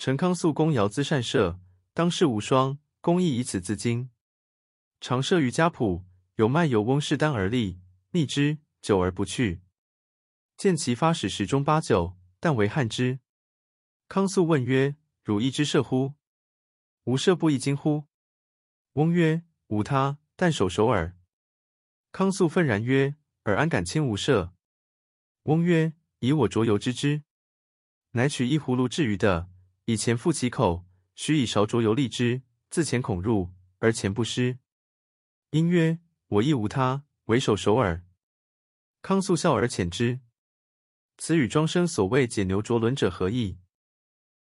陈康肃公尧咨善射，当世无双，公亦以此自矜。常射于家圃，有卖油翁试单而立，逆之，久而不去。见其发矢十中八九，但为憾之。康肃问曰：“汝亦知射乎？吾射不亦精乎？”翁曰：“无他，但手熟耳。”康肃愤然曰：“尔安敢轻吾射？”翁曰：“以我浊油知之。”乃取一葫芦置于地，以钱覆其口，须以勺酌油沥之，自钱孔入，而钱不失。因曰：“我亦无他，唯手熟耳。”康肃笑而遣之。此与庄生所谓解牛啄轮者何异？